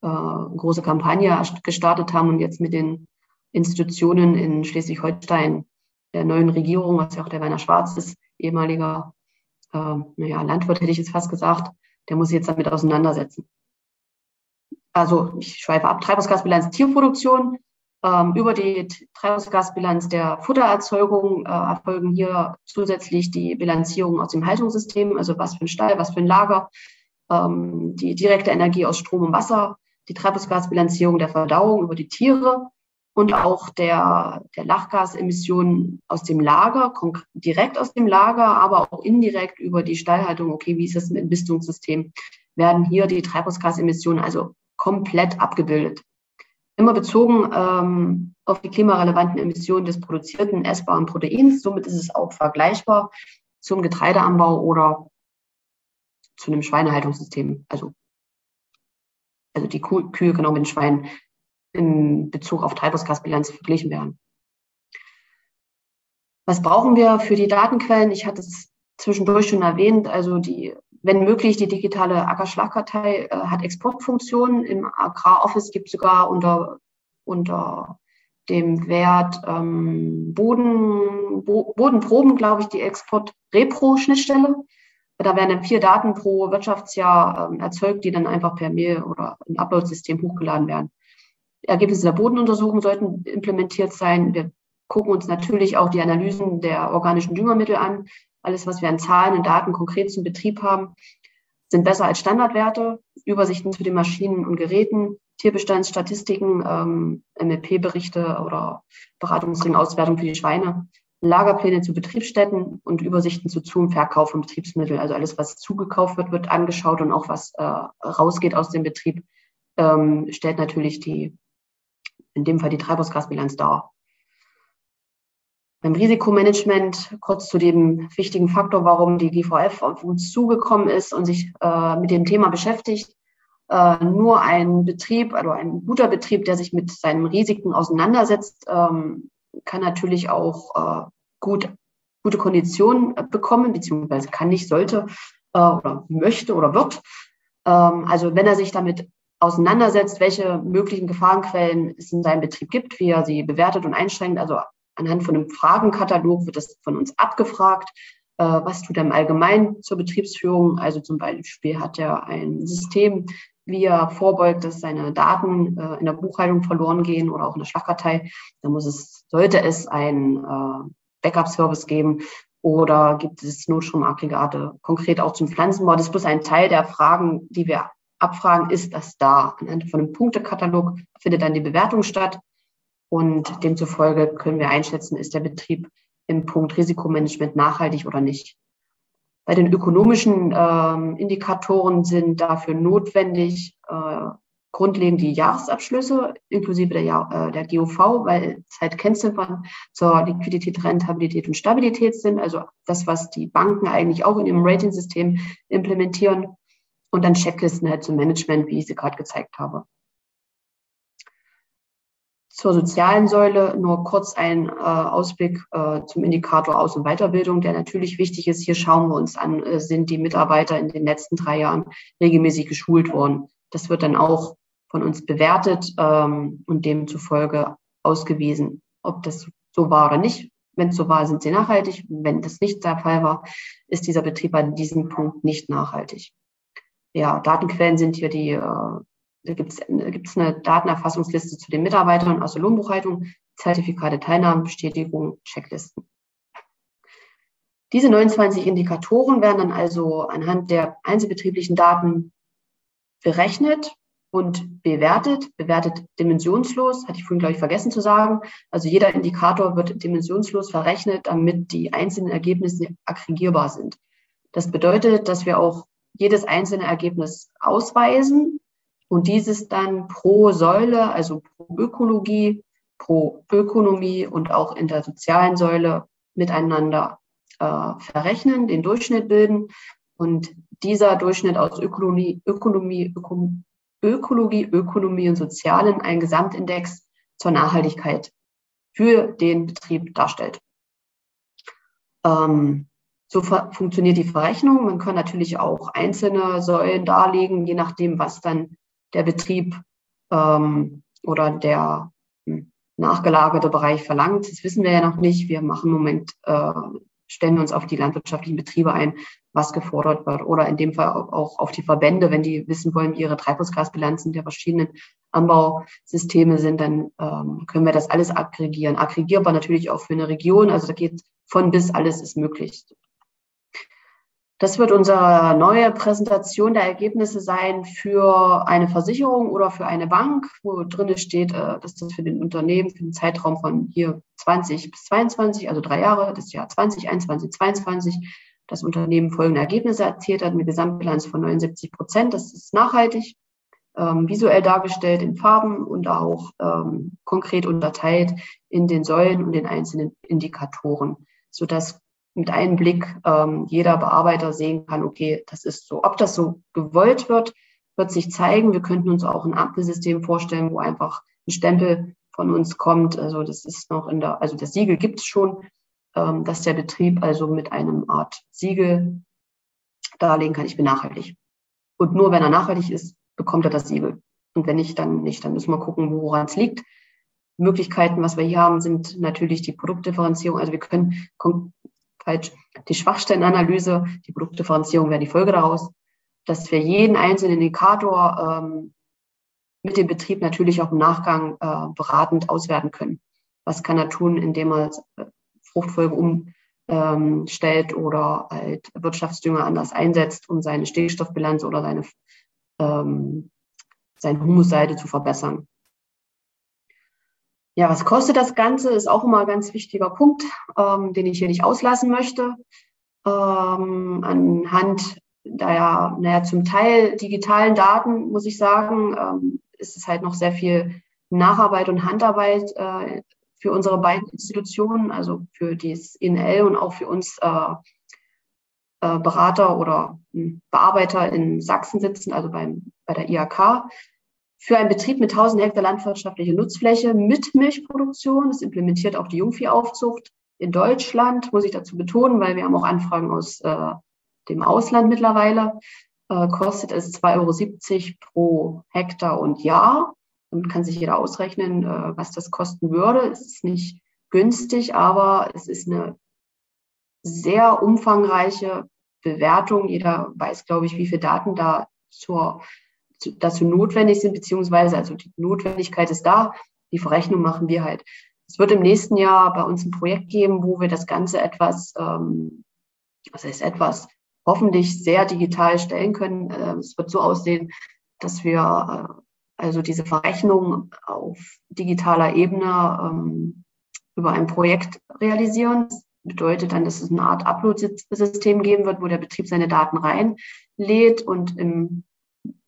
äh, große Kampagne gestartet haben und jetzt mit den Institutionen in Schleswig-Holstein der neuen Regierung, was ja auch der Werner Schwarz ist, ehemaliger äh, naja, Landwirt, hätte ich jetzt fast gesagt, der muss sich jetzt damit auseinandersetzen. Also ich schweife ab, Treibhausgasbilanz Tierproduktion, über die Treibhausgasbilanz der Futtererzeugung äh, erfolgen hier zusätzlich die Bilanzierung aus dem Haltungssystem, also was für ein Stall, was für ein Lager, ähm, die direkte Energie aus Strom und Wasser, die Treibhausgasbilanzierung der Verdauung über die Tiere und auch der, der Lachgasemissionen aus dem Lager, direkt aus dem Lager, aber auch indirekt über die Stallhaltung. Okay, wie ist das mit dem Bistungssystem? Werden hier die Treibhausgasemissionen also komplett abgebildet immer bezogen ähm, auf die klimarelevanten Emissionen des produzierten essbaren Proteins. Somit ist es auch vergleichbar zum Getreideanbau oder zu einem Schweinehaltungssystem. Also, also die Kuh, Kühe genau mit den Schweinen in Bezug auf Treibhausgasbilanz verglichen werden. Was brauchen wir für die Datenquellen? Ich hatte es zwischendurch schon erwähnt. Also die wenn möglich, die digitale Ackerschlagkartei äh, hat Exportfunktionen. Im Agraroffice gibt es sogar unter, unter dem Wert ähm, Boden, Bo Bodenproben, glaube ich, die Export-Repro-Schnittstelle. Da werden dann vier Daten pro Wirtschaftsjahr ähm, erzeugt, die dann einfach per Mail oder im Upload-System hochgeladen werden. Ergebnisse der Bodenuntersuchung sollten implementiert sein. Wir gucken uns natürlich auch die Analysen der organischen Düngermittel an. Alles, was wir an Zahlen und Daten konkret zum Betrieb haben, sind besser als Standardwerte. Übersichten zu den Maschinen und Geräten, Tierbestandsstatistiken, ähm, MLP-Berichte oder Beratungsringauswertung für die Schweine, Lagerpläne zu Betriebsstätten und Übersichten zu Zu- und Verkauf von Betriebsmitteln. Also alles, was zugekauft wird, wird angeschaut und auch was äh, rausgeht aus dem Betrieb, ähm, stellt natürlich die, in dem Fall die Treibhausgasbilanz dar. Beim Risikomanagement kurz zu dem wichtigen Faktor, warum die GVF auf uns zugekommen ist und sich äh, mit dem Thema beschäftigt. Äh, nur ein Betrieb, also ein guter Betrieb, der sich mit seinen Risiken auseinandersetzt, ähm, kann natürlich auch äh, gut, gute Konditionen bekommen, beziehungsweise kann nicht, sollte äh, oder möchte oder wird. Ähm, also wenn er sich damit auseinandersetzt, welche möglichen Gefahrenquellen es in seinem Betrieb gibt, wie er sie bewertet und einschränkt. Also anhand von einem Fragenkatalog wird das von uns abgefragt. Äh, was tut er im Allgemeinen zur Betriebsführung? Also zum Beispiel hat er ein System, wie er vorbeugt, dass seine Daten äh, in der Buchhaltung verloren gehen oder auch in der Schlagkartei. Da muss es, sollte es ein äh, Backup-Service geben oder gibt es Notstromaggregate konkret auch zum Pflanzenbau? Das ist bloß ein Teil der Fragen, die wir abfragen, ist das da? Anhand von einem Punktekatalog findet dann die Bewertung statt und demzufolge können wir einschätzen, ist der Betrieb im Punkt Risikomanagement nachhaltig oder nicht. Bei den ökonomischen ähm, Indikatoren sind dafür notwendig äh, grundlegend die Jahresabschlüsse inklusive der, äh, der GOV, weil es halt Kennziffern zur Liquidität, Rentabilität und Stabilität sind. Also das, was die Banken eigentlich auch in ihrem Ratingsystem implementieren. Und dann Checklisten halt zum Management, wie ich sie gerade gezeigt habe. Zur sozialen Säule nur kurz ein äh, Ausblick äh, zum Indikator Aus- und Weiterbildung, der natürlich wichtig ist. Hier schauen wir uns an, äh, sind die Mitarbeiter in den letzten drei Jahren regelmäßig geschult worden. Das wird dann auch von uns bewertet ähm, und demzufolge ausgewiesen, ob das so war oder nicht. Wenn es so war, sind sie nachhaltig. Wenn das nicht der Fall war, ist dieser Betrieb an diesem Punkt nicht nachhaltig. Ja, Datenquellen sind hier die äh, da gibt es eine Datenerfassungsliste zu den Mitarbeitern aus der Lohnbuchhaltung, Zertifikate Teilnahmebestätigung, Checklisten. Diese 29 Indikatoren werden dann also anhand der einzelbetrieblichen Daten berechnet und bewertet, bewertet dimensionslos, hatte ich vorhin, glaube ich, vergessen zu sagen. Also jeder Indikator wird dimensionslos verrechnet, damit die einzelnen Ergebnisse aggregierbar sind. Das bedeutet, dass wir auch jedes einzelne Ergebnis ausweisen und dieses dann pro Säule, also pro Ökologie, pro Ökonomie und auch in der sozialen Säule miteinander äh, verrechnen, den Durchschnitt bilden. Und dieser Durchschnitt aus Ökonomie, Ökonomie, Öko, Ökologie, Ökonomie und Sozialen einen Gesamtindex zur Nachhaltigkeit für den Betrieb darstellt. Ähm, so funktioniert die Verrechnung. Man kann natürlich auch einzelne Säulen darlegen, je nachdem, was dann der Betrieb ähm, oder der hm, nachgelagerte Bereich verlangt. Das wissen wir ja noch nicht. Wir machen im Moment, äh, stellen uns auf die landwirtschaftlichen Betriebe ein, was gefordert wird. Oder in dem Fall auch auf die Verbände, wenn die wissen wollen, ihre Treibhausgasbilanzen der verschiedenen Anbausysteme sind, dann ähm, können wir das alles aggregieren. Aggregierbar natürlich auch für eine Region. Also da geht von bis alles ist möglich. Das wird unsere neue Präsentation der Ergebnisse sein für eine Versicherung oder für eine Bank, wo drin steht, äh, dass das für den Unternehmen für den Zeitraum von hier 20 bis 22, also drei Jahre, das Jahr 20, 21, 22, das Unternehmen folgende Ergebnisse erzielt hat, eine Gesamtbilanz von 79 Prozent. Das ist nachhaltig, ähm, visuell dargestellt in Farben und auch ähm, konkret unterteilt in den Säulen und den einzelnen Indikatoren, sodass mit einem Blick ähm, jeder Bearbeiter sehen kann, okay, das ist so. Ob das so gewollt wird, wird sich zeigen. Wir könnten uns auch ein Ampelsystem vorstellen, wo einfach ein Stempel von uns kommt. Also das ist noch in der, also das Siegel gibt es schon, ähm, dass der Betrieb also mit einem Art Siegel darlegen kann, ich bin nachhaltig. Und nur wenn er nachhaltig ist, bekommt er das Siegel. Und wenn nicht, dann nicht. Dann müssen wir gucken, woran es liegt. Möglichkeiten, was wir hier haben, sind natürlich die Produktdifferenzierung. Also wir können falsch. Die Schwachstellenanalyse, die Produktdifferenzierung wäre die Folge daraus, dass wir jeden einzelnen Indikator ähm, mit dem Betrieb natürlich auch im Nachgang äh, beratend auswerten können. Was kann er tun, indem er äh, Fruchtfolge umstellt ähm, oder halt Wirtschaftsdünger anders einsetzt, um seine Stickstoffbilanz oder seine, ähm, seine Humusseite zu verbessern. Ja, was kostet das Ganze, ist auch immer ein ganz wichtiger Punkt, ähm, den ich hier nicht auslassen möchte. Ähm, anhand der ja, naja, zum Teil digitalen Daten, muss ich sagen, ähm, ist es halt noch sehr viel Nacharbeit und Handarbeit äh, für unsere beiden Institutionen, also für das INL und auch für uns äh, äh, Berater oder hm, Bearbeiter in Sachsen sitzen, also beim, bei der IHK für einen Betrieb mit 1000 Hektar landwirtschaftliche Nutzfläche mit Milchproduktion. Das implementiert auch die Jungviehaufzucht in Deutschland, muss ich dazu betonen, weil wir haben auch Anfragen aus äh, dem Ausland mittlerweile. äh, kostet es 2,70 Euro pro Hektar und Jahr. Damit kann sich jeder ausrechnen, äh, was das kosten würde. Es ist nicht günstig, aber es ist eine sehr umfangreiche Bewertung. Jeder weiß, glaube ich, wie viele Daten da zur, zu, dazu notwendig sind, beziehungsweise also die Notwendigkeit ist da. Die Verrechnung machen wir halt. Es wird im nächsten Jahr bei uns ein Projekt geben, wo wir das Ganze etwas, ähm, heißt etwas, hoffentlich sehr digital stellen können. Äh, es wird so aussehen, dass wir äh, also diese Verrechnung auf digitaler Ebene ähm, über ein Projekt realisieren. Das bedeutet dann, dass es eine Art Upload-System geben wird, wo der Betrieb seine Daten reinlädt und im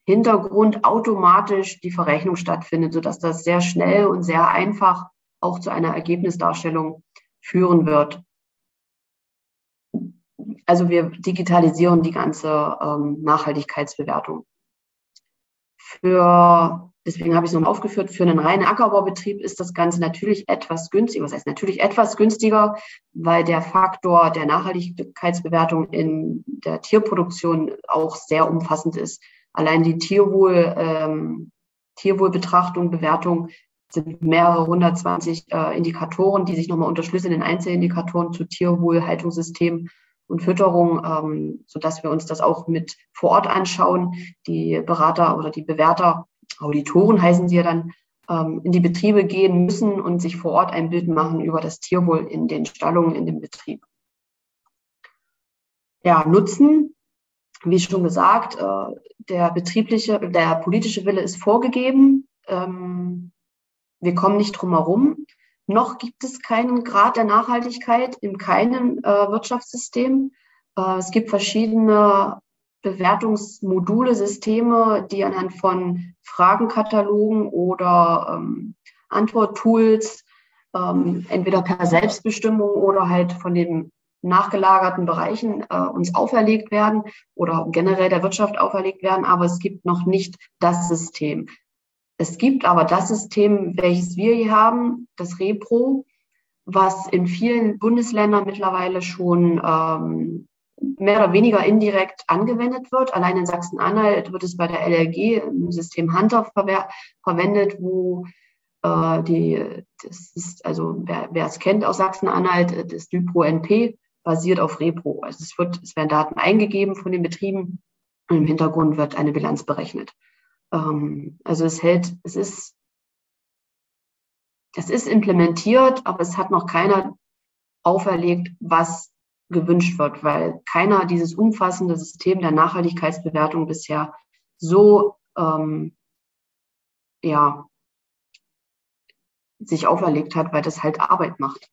Hintergrund automatisch die Verrechnung stattfindet, sodass das sehr schnell und sehr einfach auch zu einer Ergebnisdarstellung führen wird. Also wir digitalisieren die ganze ähm, Nachhaltigkeitsbewertung. Für, deswegen habe ich es noch aufgeführt, für einen reinen Ackerbaubetrieb ist das Ganze natürlich etwas günstiger. Was heißt natürlich etwas günstiger, weil der Faktor der Nachhaltigkeitsbewertung in der Tierproduktion auch sehr umfassend ist. Allein die Tierwohl, ähm, Tierwohlbetrachtung, Bewertung sind mehrere 120 äh, Indikatoren, die sich nochmal unterschlüsseln in Einzelindikatoren zu Tierwohl, Haltungssystem und Fütterung, ähm, sodass wir uns das auch mit vor Ort anschauen. Die Berater oder die Bewerter, Auditoren heißen sie ja dann, ähm, in die Betriebe gehen müssen und sich vor Ort ein Bild machen über das Tierwohl in den Stallungen, in dem Betrieb. Ja, Nutzen, wie schon gesagt, äh, der betriebliche, der politische Wille ist vorgegeben. Ähm, wir kommen nicht drum herum. Noch gibt es keinen Grad der Nachhaltigkeit in keinem äh, Wirtschaftssystem. Äh, es gibt verschiedene Bewertungsmodule, Systeme, die anhand von Fragenkatalogen oder ähm, Antworttools ähm, entweder per Selbstbestimmung oder halt von den nachgelagerten Bereichen äh, uns auferlegt werden oder generell der Wirtschaft auferlegt werden, aber es gibt noch nicht das System. Es gibt aber das System, welches wir hier haben, das Repro, was in vielen Bundesländern mittlerweile schon ähm, mehr oder weniger indirekt angewendet wird. Allein in Sachsen-Anhalt wird es bei der LRG im System Hunter ver verwendet, wo äh, die, das ist, also wer, wer es kennt aus Sachsen-Anhalt, das Lypro NP basiert auf Repro. Also es, wird, es werden Daten eingegeben von den Betrieben und im Hintergrund wird eine Bilanz berechnet. Ähm, also es hält, es ist, es ist implementiert, aber es hat noch keiner auferlegt, was gewünscht wird, weil keiner dieses umfassende System der Nachhaltigkeitsbewertung bisher so ähm, ja, sich auferlegt hat, weil das halt Arbeit macht.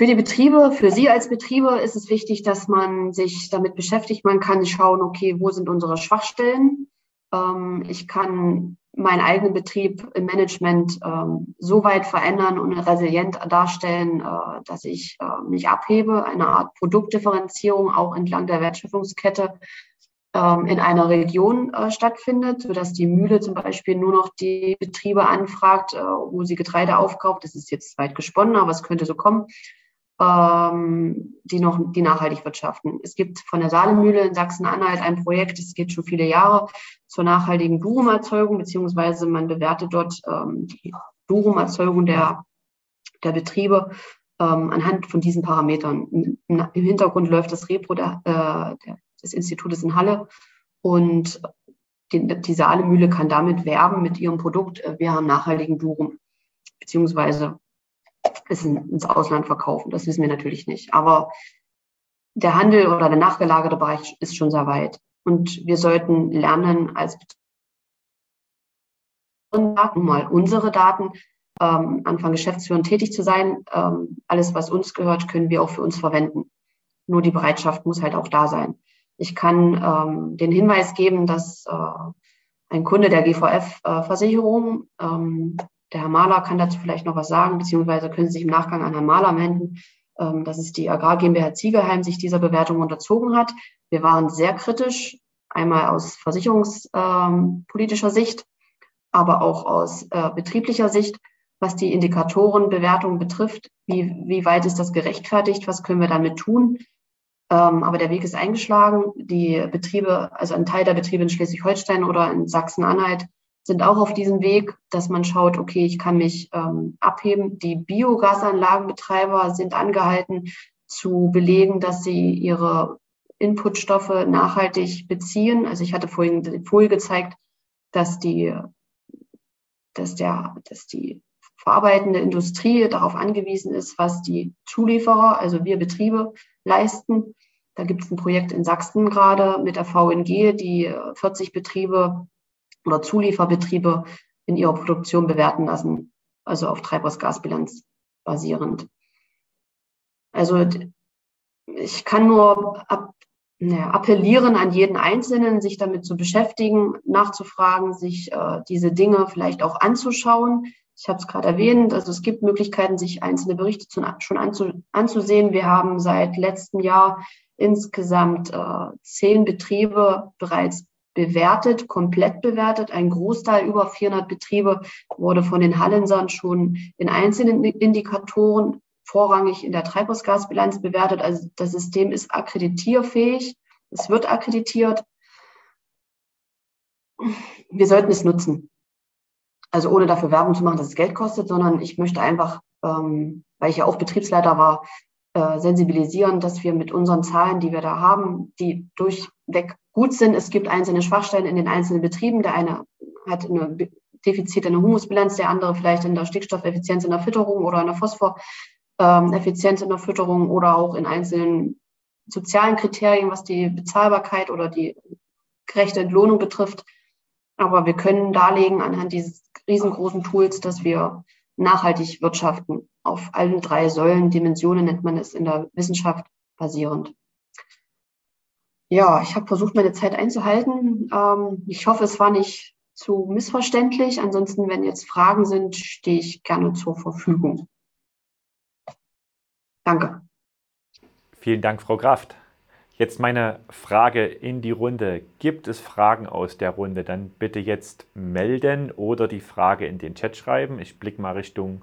Für die Betriebe, für Sie als Betriebe ist es wichtig, dass man sich damit beschäftigt. Man kann schauen, okay, wo sind unsere Schwachstellen? Ähm, ich kann meinen eigenen Betrieb im Management ähm, so weit verändern und resilient darstellen, äh, dass ich äh, mich abhebe, eine Art Produktdifferenzierung auch entlang der Wertschöpfungskette ähm, in einer Region äh, stattfindet, sodass die Mühle zum Beispiel nur noch die Betriebe anfragt, äh, wo sie Getreide aufkauft. Das ist jetzt weit gesponnen, aber es könnte so kommen ähm, die noch die nachhaltig wirtschaften. Es gibt von der Saalemühle in Sachsen-Anhalt ein Projekt, das geht schon viele Jahre, zur nachhaltigen Durumerzeugung, beziehungsweise man bewertet dort ähm, die Durumerzeugung der, der Betriebe ähm, anhand von diesen Parametern. Im, Hintergrund läuft das Repro der, äh, des Institutes in Halle und die, die Saalemühle kann damit werben mit ihrem Produkt, äh, wir haben nachhaltigen Durum, beziehungsweise es ins Ausland verkaufen. Das wissen wir natürlich nicht. Aber der Handel oder der nachgelagerte Bereich ist schon sehr weit. Und wir sollten lernen, als Daten, mal unsere Daten, ähm, Anfang Geschäftsführern tätig zu sein. Ähm, alles, was uns gehört, können wir auch für uns verwenden. Nur die Bereitschaft muss halt auch da sein. Ich kann ähm, den Hinweis geben, dass äh, ein Kunde der GVF-Versicherung äh, ähm, der Herr Mahler kann dazu vielleicht noch was sagen, beziehungsweise können Sie sich im Nachgang an Herrn Mahler wenden, ähm, dass es die Agrar GmbH Ziegelheim sich dieser Bewertung unterzogen hat. Wir waren sehr kritisch, einmal aus versicherungspolitischer ähm, Sicht, aber auch aus äh, betrieblicher Sicht, was die Indikatorenbewertung betrifft. Wie, wie weit ist das gerechtfertigt? Was können wir damit tun? Ähm, aber der Weg ist eingeschlagen. Die Betriebe, also ein Teil der Betriebe in Schleswig-Holstein oder in Sachsen-Anhalt sind auch auf diesem Weg, dass man schaut, okay, ich kann mich ähm, abheben. Die Biogasanlagenbetreiber sind angehalten zu belegen, dass sie ihre Inputstoffe nachhaltig beziehen. Also ich hatte vorhin die Folie gezeigt, dass die, dass der, dass die verarbeitende Industrie darauf angewiesen ist, was die Zulieferer, also wir Betriebe, leisten. Da gibt es ein Projekt in Sachsen gerade mit der VNG, die 40 Betriebe oder Zulieferbetriebe in ihrer Produktion bewerten lassen, also auf Treibhausgasbilanz basierend. Also ich kann nur ab, ne, appellieren an jeden Einzelnen, sich damit zu beschäftigen, nachzufragen, sich äh, diese Dinge vielleicht auch anzuschauen. Ich habe es gerade erwähnt, also es gibt Möglichkeiten, sich einzelne Berichte zu, schon anzu, anzusehen. Wir haben seit letztem Jahr insgesamt äh, zehn Betriebe bereits bewertet, komplett bewertet. Ein Großteil, über 400 Betriebe, wurde von den Hallensern schon in einzelnen Indikatoren vorrangig in der Treibhausgasbilanz bewertet. Also das System ist akkreditierfähig. Es wird akkreditiert. Wir sollten es nutzen. Also ohne dafür Werbung zu machen, dass es Geld kostet, sondern ich möchte einfach, ähm, weil ich ja auch Betriebsleiter war, äh, sensibilisieren, dass wir mit unseren Zahlen, die wir da haben, die durchweg gut sind. Es gibt einzelne Schwachstellen in den einzelnen Betrieben. Der eine hat eine Defizite in der Humusbilanz, der andere vielleicht in der Stickstoffeffizienz in der Fütterung oder in der Phosphoreffizienz in der Fütterung oder auch in einzelnen sozialen Kriterien, was die Bezahlbarkeit oder die gerechte Entlohnung betrifft. Aber wir können darlegen anhand dieses riesengroßen Tools, dass wir nachhaltig wirtschaften auf allen drei Säulen, Dimensionen nennt man es in der Wissenschaft basierend. Ja, ich habe versucht, meine Zeit einzuhalten. Ähm, ich hoffe, es war nicht zu missverständlich. Ansonsten, wenn jetzt Fragen sind, stehe ich gerne zur Verfügung. Danke. Vielen Dank, Frau Kraft. Jetzt meine Frage in die Runde. Gibt es Fragen aus der Runde? Dann bitte jetzt melden oder die Frage in den Chat schreiben. Ich blicke mal Richtung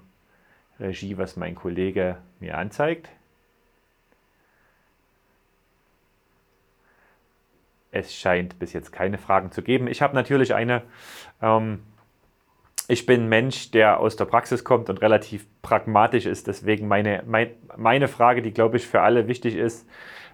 Regie, was mein Kollege mir anzeigt. Es scheint bis jetzt keine Fragen zu geben. Ich habe natürlich eine. Ähm, ich bin Mensch, der aus der Praxis kommt und relativ pragmatisch ist. Deswegen meine, mein, meine Frage, die glaube ich für alle wichtig ist,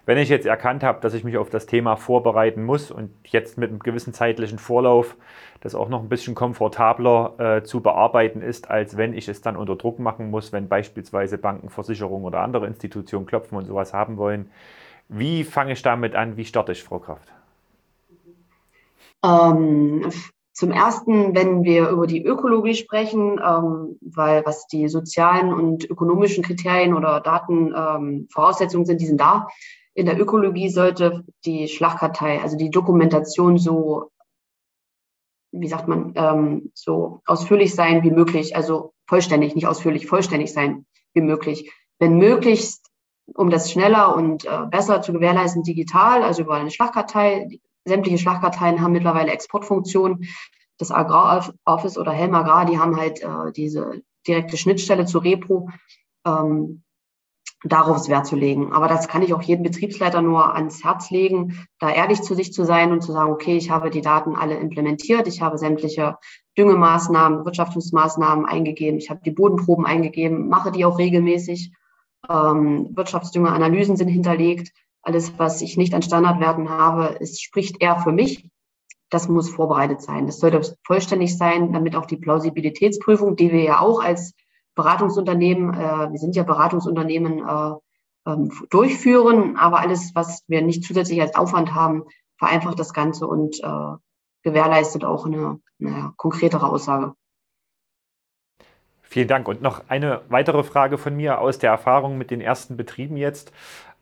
wenn ich jetzt erkannt habe, dass ich mich auf das Thema vorbereiten muss und jetzt mit einem gewissen zeitlichen Vorlauf das auch noch ein bisschen komfortabler äh, zu bearbeiten ist, als wenn ich es dann unter Druck machen muss, wenn beispielsweise Banken, Versicherungen oder andere Institutionen klopfen und sowas haben wollen. Wie fange ich damit an? Wie starte ich, Frau Kraft? Ähm, zum ersten, wenn wir über die Ökologie sprechen, ähm, weil was die sozialen und ökonomischen Kriterien oder Datenvoraussetzungen ähm, sind, die sind da in der Ökologie sollte die Schlachtkartei, also die Dokumentation so, wie sagt man, ähm, so ausführlich sein wie möglich, also vollständig, nicht ausführlich, vollständig sein wie möglich. Wenn möglichst, um das schneller und äh, besser zu gewährleisten, digital, also über eine Schlachtkartei. Sämtliche Schlachtkarteien haben mittlerweile Exportfunktionen. Das Agraroffice oder Helm Agrar, die haben halt äh, diese direkte Schnittstelle zu Repro. Ähm, darauf Wert zu legen. Aber das kann ich auch jedem Betriebsleiter nur ans Herz legen, da ehrlich zu sich zu sein und zu sagen, okay, ich habe die Daten alle implementiert, ich habe sämtliche Düngemaßnahmen, Wirtschaftungsmaßnahmen eingegeben, ich habe die Bodenproben eingegeben, mache die auch regelmäßig. Ähm, Wirtschaftsdüngeranalysen sind hinterlegt. Alles, was ich nicht an Standardwerten habe, es spricht eher für mich. Das muss vorbereitet sein. Das sollte vollständig sein, damit auch die Plausibilitätsprüfung, die wir ja auch als Beratungsunternehmen, äh, wir sind ja Beratungsunternehmen, äh, ähm, durchführen, aber alles, was wir nicht zusätzlich als Aufwand haben, vereinfacht das Ganze und äh, gewährleistet auch eine, eine konkretere Aussage. Vielen Dank. Und noch eine weitere Frage von mir aus der Erfahrung mit den ersten Betrieben jetzt.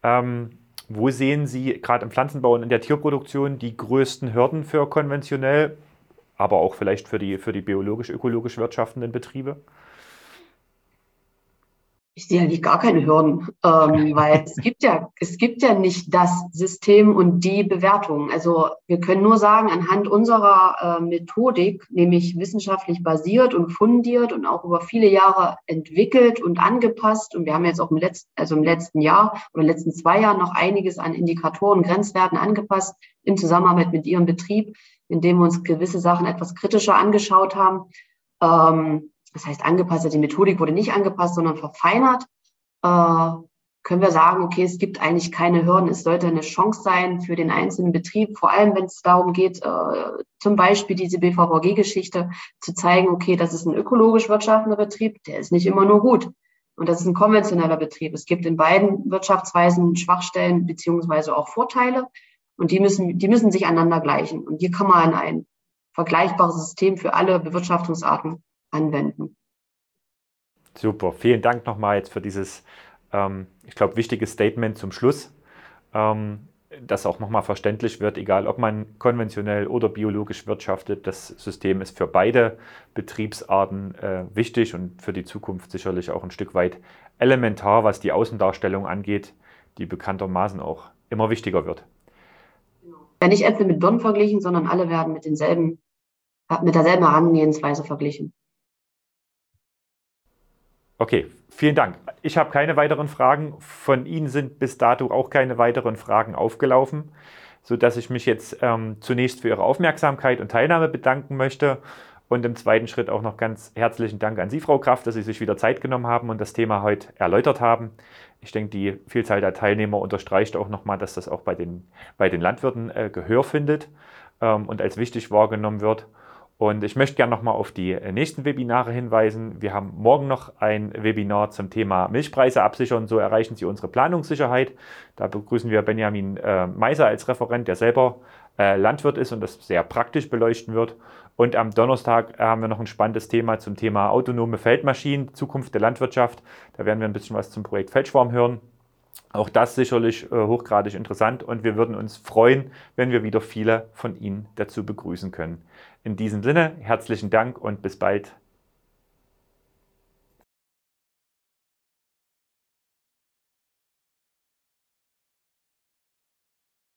Ähm, wo sehen Sie gerade im Pflanzenbau und in der Tierproduktion die größten Hürden für konventionell, aber auch vielleicht für die, für die biologisch-ökologisch wirtschaftenden Betriebe? Ich sehe eigentlich gar keine Hürden, ähm, weil es gibt ja, es gibt ja nicht das System und die Bewertung. Also wir können nur sagen, anhand unserer äh, Methodik, nämlich wissenschaftlich basiert und fundiert und auch über viele Jahre entwickelt und angepasst. Und wir haben jetzt auch im letzten, also im letzten Jahr oder letzten zwei Jahren noch einiges an Indikatoren, Grenzwerten angepasst in Zusammenarbeit mit Ihrem Betrieb, indem wir uns gewisse Sachen etwas kritischer angeschaut haben. Ähm, das heißt angepasst, die Methodik wurde nicht angepasst, sondern verfeinert, äh, können wir sagen, okay, es gibt eigentlich keine Hürden. Es sollte eine Chance sein für den einzelnen Betrieb, vor allem wenn es darum geht, äh, zum Beispiel diese BVVG-Geschichte zu zeigen, okay, das ist ein ökologisch wirtschaftender Betrieb, der ist nicht immer nur gut. Und das ist ein konventioneller Betrieb. Es gibt in beiden Wirtschaftsweisen Schwachstellen beziehungsweise auch Vorteile. Und die müssen, die müssen sich einander gleichen. Und hier kann man ein vergleichbares System für alle Bewirtschaftungsarten anwenden. Super, vielen Dank nochmal jetzt für dieses, ähm, ich glaube, wichtige Statement zum Schluss, ähm, das auch nochmal verständlich wird, egal ob man konventionell oder biologisch wirtschaftet, das System ist für beide Betriebsarten äh, wichtig und für die Zukunft sicherlich auch ein Stück weit elementar, was die Außendarstellung angeht, die bekanntermaßen auch immer wichtiger wird. Ja, nicht Äpfel mit Birnen verglichen, sondern alle werden mit denselben, mit derselben Herangehensweise verglichen. Okay, vielen Dank. Ich habe keine weiteren Fragen. Von Ihnen sind bis dato auch keine weiteren Fragen aufgelaufen, sodass ich mich jetzt ähm, zunächst für Ihre Aufmerksamkeit und Teilnahme bedanken möchte. Und im zweiten Schritt auch noch ganz herzlichen Dank an Sie, Frau Kraft, dass Sie sich wieder Zeit genommen haben und das Thema heute erläutert haben. Ich denke, die Vielzahl der Teilnehmer unterstreicht auch nochmal, dass das auch bei den, bei den Landwirten äh, Gehör findet ähm, und als wichtig wahrgenommen wird. Und ich möchte gerne nochmal auf die äh, nächsten Webinare hinweisen. Wir haben morgen noch ein Webinar zum Thema Milchpreise absichern. So erreichen Sie unsere Planungssicherheit. Da begrüßen wir Benjamin äh, Meiser als Referent, der selber äh, Landwirt ist und das sehr praktisch beleuchten wird. Und am Donnerstag haben wir noch ein spannendes Thema zum Thema autonome Feldmaschinen, Zukunft der Landwirtschaft. Da werden wir ein bisschen was zum Projekt Feldschwarm hören. Auch das sicherlich äh, hochgradig interessant und wir würden uns freuen, wenn wir wieder viele von Ihnen dazu begrüßen können. In diesem Sinne, herzlichen Dank und bis bald.